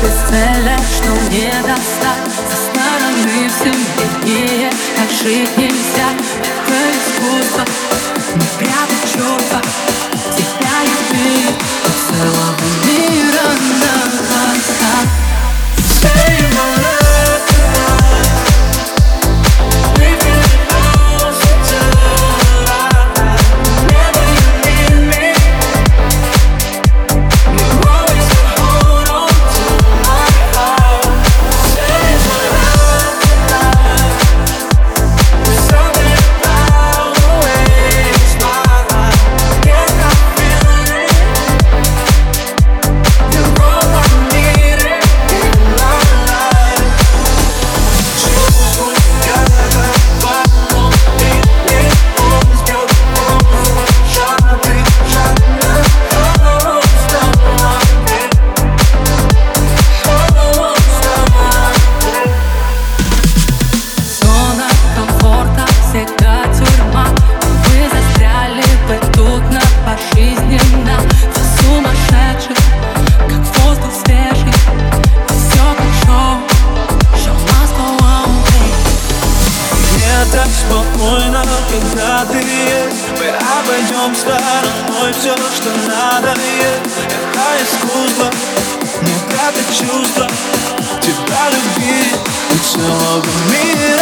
без цели, что мне достать. Со стороны всем виднее, как жить нельзя. Это искусство, как надо Мы обойдем стороной все, что надо Это искусство, но это чувство Тебя любить у целого мира.